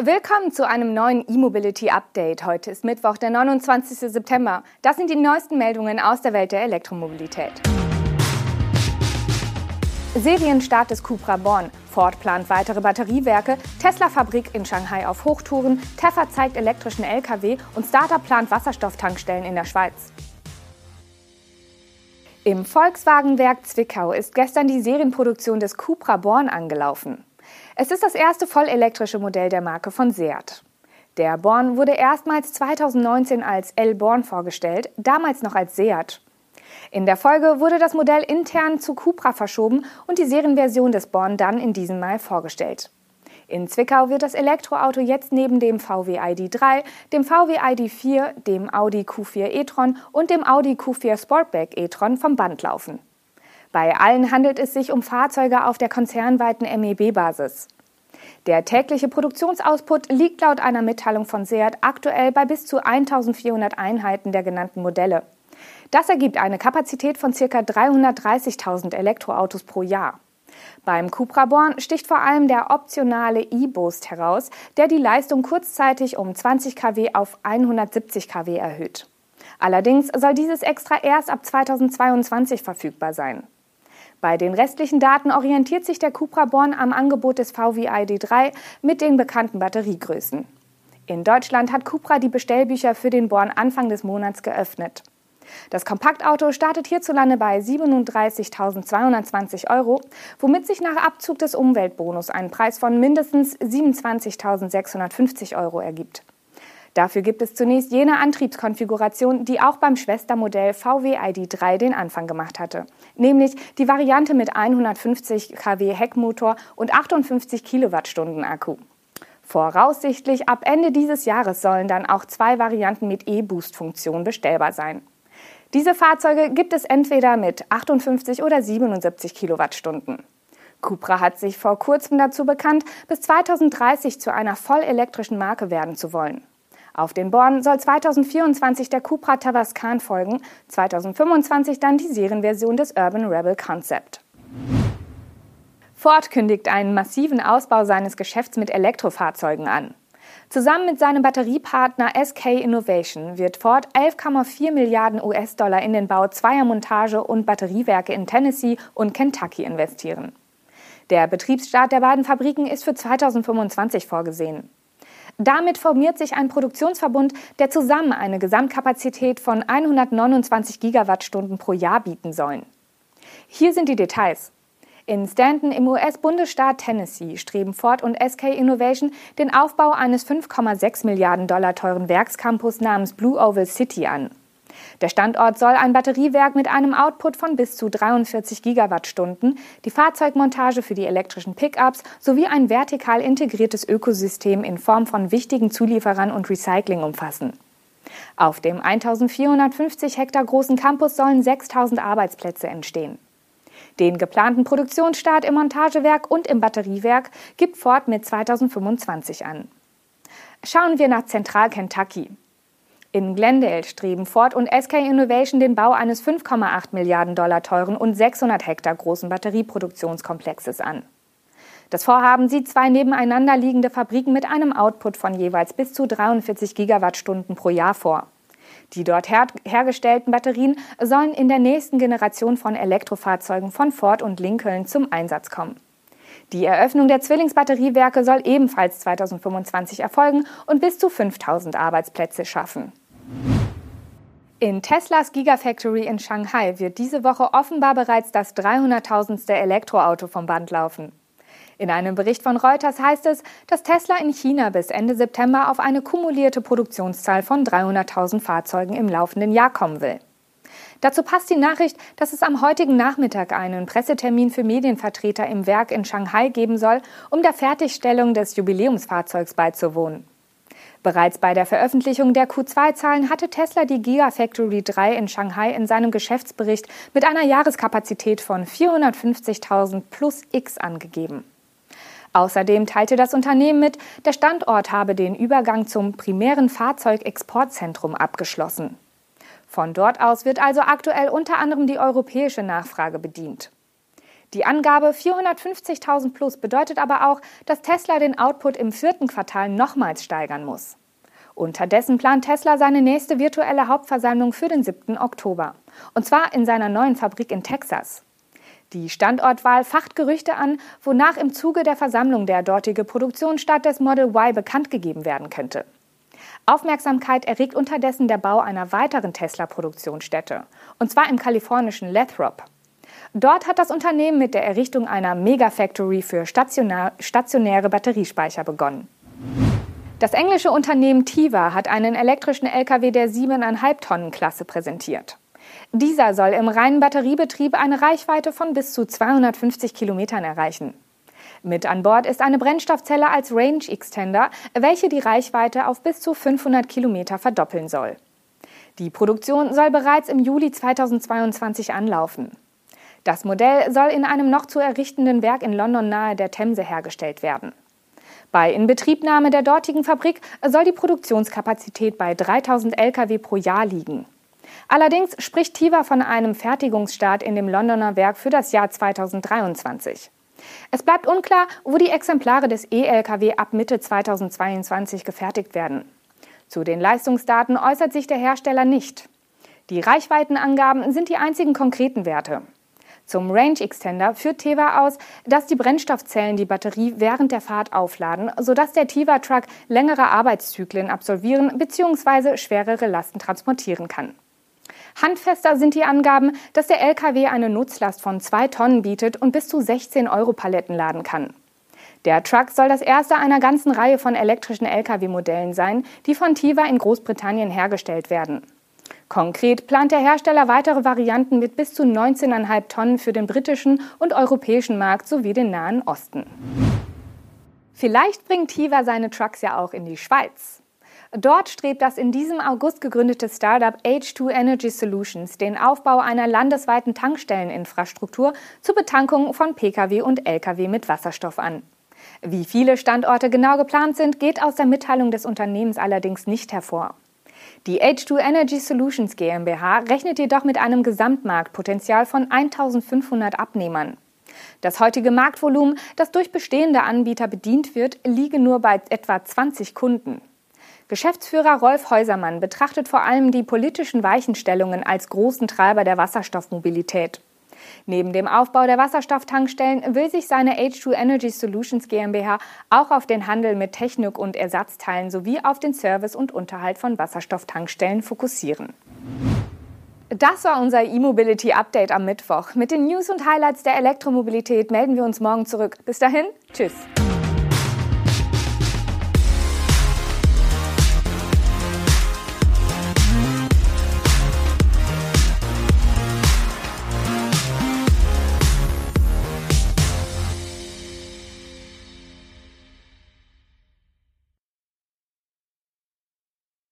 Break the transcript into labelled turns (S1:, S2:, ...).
S1: Willkommen zu einem neuen E-Mobility Update. Heute ist Mittwoch, der 29. September. Das sind die neuesten Meldungen aus der Welt der Elektromobilität. Serienstart des Cupra Born. Ford plant weitere Batteriewerke, Tesla-Fabrik in Shanghai auf Hochtouren, Teffer zeigt elektrischen Lkw und Startup plant Wasserstofftankstellen in der Schweiz. Im Volkswagenwerk Zwickau ist gestern die Serienproduktion des Cupra Born angelaufen. Es ist das erste vollelektrische Modell der Marke von Seat. Der Born wurde erstmals 2019 als L Born vorgestellt, damals noch als Seat. In der Folge wurde das Modell intern zu Cupra verschoben und die Serienversion des Born dann in diesem Mal vorgestellt. In Zwickau wird das Elektroauto jetzt neben dem VW ID3, dem VW ID4, dem Audi Q4 e-tron und dem Audi Q4 Sportback e-tron vom Band laufen. Bei allen handelt es sich um Fahrzeuge auf der konzernweiten MEB-Basis. Der tägliche Produktionsoutput liegt laut einer Mitteilung von Seat aktuell bei bis zu 1400 Einheiten der genannten Modelle. Das ergibt eine Kapazität von ca. 330.000 Elektroautos pro Jahr. Beim Cupra Born sticht vor allem der optionale E-Boost heraus, der die Leistung kurzzeitig um 20 kW auf 170 kW erhöht. Allerdings soll dieses extra erst ab 2022 verfügbar sein. Bei den restlichen Daten orientiert sich der Cupra Born am Angebot des VW ID3 mit den bekannten Batteriegrößen. In Deutschland hat Cupra die Bestellbücher für den Born Anfang des Monats geöffnet. Das Kompaktauto startet hierzulande bei 37.220 Euro, womit sich nach Abzug des Umweltbonus ein Preis von mindestens 27.650 Euro ergibt. Dafür gibt es zunächst jene Antriebskonfiguration, die auch beim Schwestermodell VW ID3 den Anfang gemacht hatte, nämlich die Variante mit 150 kW Heckmotor und 58 Kilowattstunden Akku. Voraussichtlich ab Ende dieses Jahres sollen dann auch zwei Varianten mit E-Boost-Funktion bestellbar sein. Diese Fahrzeuge gibt es entweder mit 58 oder 77 Kilowattstunden. Cupra hat sich vor kurzem dazu bekannt, bis 2030 zu einer vollelektrischen Marke werden zu wollen. Auf den Born soll 2024 der Cupra Tavascan folgen, 2025 dann die Serienversion des Urban Rebel Concept. Ford kündigt einen massiven Ausbau seines Geschäfts mit Elektrofahrzeugen an. Zusammen mit seinem Batteriepartner SK Innovation wird Ford 11,4 Milliarden US-Dollar in den Bau zweier Montage- und Batteriewerke in Tennessee und Kentucky investieren. Der Betriebsstart der beiden Fabriken ist für 2025 vorgesehen. Damit formiert sich ein Produktionsverbund, der zusammen eine Gesamtkapazität von 129 Gigawattstunden pro Jahr bieten soll. Hier sind die Details. In Stanton im US-Bundesstaat Tennessee streben Ford und SK Innovation den Aufbau eines 5,6 Milliarden Dollar teuren Werkscampus namens Blue Oval City an. Der Standort soll ein Batteriewerk mit einem Output von bis zu 43 Gigawattstunden, die Fahrzeugmontage für die elektrischen Pickups sowie ein vertikal integriertes Ökosystem in Form von wichtigen Zulieferern und Recycling umfassen. Auf dem 1450 Hektar großen Campus sollen 6000 Arbeitsplätze entstehen. Den geplanten Produktionsstart im Montagewerk und im Batteriewerk gibt Ford mit 2025 an. Schauen wir nach Zentral Kentucky. In Glendale streben Ford und SK Innovation den Bau eines 5,8 Milliarden Dollar teuren und 600 Hektar großen Batterieproduktionskomplexes an. Das Vorhaben sieht zwei nebeneinander liegende Fabriken mit einem Output von jeweils bis zu 43 Gigawattstunden pro Jahr vor. Die dort her hergestellten Batterien sollen in der nächsten Generation von Elektrofahrzeugen von Ford und Lincoln zum Einsatz kommen. Die Eröffnung der Zwillingsbatteriewerke soll ebenfalls 2025 erfolgen und bis zu 5000 Arbeitsplätze schaffen. In Teslas Gigafactory in Shanghai wird diese Woche offenbar bereits das 300.000. Elektroauto vom Band laufen. In einem Bericht von Reuters heißt es, dass Tesla in China bis Ende September auf eine kumulierte Produktionszahl von 300.000 Fahrzeugen im laufenden Jahr kommen will. Dazu passt die Nachricht, dass es am heutigen Nachmittag einen Pressetermin für Medienvertreter im Werk in Shanghai geben soll, um der Fertigstellung des Jubiläumsfahrzeugs beizuwohnen. Bereits bei der Veröffentlichung der Q2-Zahlen hatte Tesla die Gigafactory 3 in Shanghai in seinem Geschäftsbericht mit einer Jahreskapazität von 450.000 plus X angegeben. Außerdem teilte das Unternehmen mit, der Standort habe den Übergang zum primären Fahrzeugexportzentrum abgeschlossen. Von dort aus wird also aktuell unter anderem die europäische Nachfrage bedient. Die Angabe 450.000 plus bedeutet aber auch, dass Tesla den Output im vierten Quartal nochmals steigern muss. Unterdessen plant Tesla seine nächste virtuelle Hauptversammlung für den 7. Oktober. Und zwar in seiner neuen Fabrik in Texas. Die Standortwahl facht Gerüchte an, wonach im Zuge der Versammlung der dortige Produktionsstart des Model Y bekannt gegeben werden könnte. Aufmerksamkeit erregt unterdessen der Bau einer weiteren Tesla-Produktionsstätte, und zwar im kalifornischen Lathrop. Dort hat das Unternehmen mit der Errichtung einer Megafactory für stationäre Batteriespeicher begonnen. Das englische Unternehmen Tiva hat einen elektrischen Lkw der 7,5 Tonnen Klasse präsentiert. Dieser soll im reinen Batteriebetrieb eine Reichweite von bis zu 250 Kilometern erreichen. Mit an Bord ist eine Brennstoffzelle als Range Extender, welche die Reichweite auf bis zu 500 Kilometer verdoppeln soll. Die Produktion soll bereits im Juli 2022 anlaufen. Das Modell soll in einem noch zu errichtenden Werk in London nahe der Themse hergestellt werden. Bei Inbetriebnahme der dortigen Fabrik soll die Produktionskapazität bei 3000 Lkw pro Jahr liegen. Allerdings spricht Tiva von einem Fertigungsstart in dem Londoner Werk für das Jahr 2023. Es bleibt unklar, wo die Exemplare des E-Lkw ab Mitte 2022 gefertigt werden. Zu den Leistungsdaten äußert sich der Hersteller nicht. Die Reichweitenangaben sind die einzigen konkreten Werte. Zum Range Extender führt Teva aus, dass die Brennstoffzellen die Batterie während der Fahrt aufladen, sodass der Tiva Truck längere Arbeitszyklen absolvieren bzw. schwerere Lasten transportieren kann. Handfester sind die Angaben, dass der LKW eine Nutzlast von zwei Tonnen bietet und bis zu 16 Euro Paletten laden kann. Der Truck soll das erste einer ganzen Reihe von elektrischen Lkw-Modellen sein, die von Tiva in Großbritannien hergestellt werden. Konkret plant der Hersteller weitere Varianten mit bis zu 19,5 Tonnen für den britischen und europäischen Markt sowie den Nahen Osten. Vielleicht bringt Tiva seine Trucks ja auch in die Schweiz. Dort strebt das in diesem August gegründete Startup H2 Energy Solutions den Aufbau einer landesweiten Tankstelleninfrastruktur zur Betankung von Pkw und Lkw mit Wasserstoff an. Wie viele Standorte genau geplant sind, geht aus der Mitteilung des Unternehmens allerdings nicht hervor. Die H2 Energy Solutions GmbH rechnet jedoch mit einem Gesamtmarktpotenzial von 1500 Abnehmern. Das heutige Marktvolumen, das durch bestehende Anbieter bedient wird, liege nur bei etwa 20 Kunden. Geschäftsführer Rolf Häusermann betrachtet vor allem die politischen Weichenstellungen als großen Treiber der Wasserstoffmobilität. Neben dem Aufbau der Wasserstofftankstellen will sich seine H2 Energy Solutions GmbH auch auf den Handel mit Technik und Ersatzteilen sowie auf den Service und Unterhalt von Wasserstofftankstellen fokussieren. Das war unser E-Mobility Update am Mittwoch. Mit den News und Highlights der Elektromobilität melden wir uns morgen zurück. Bis dahin, tschüss.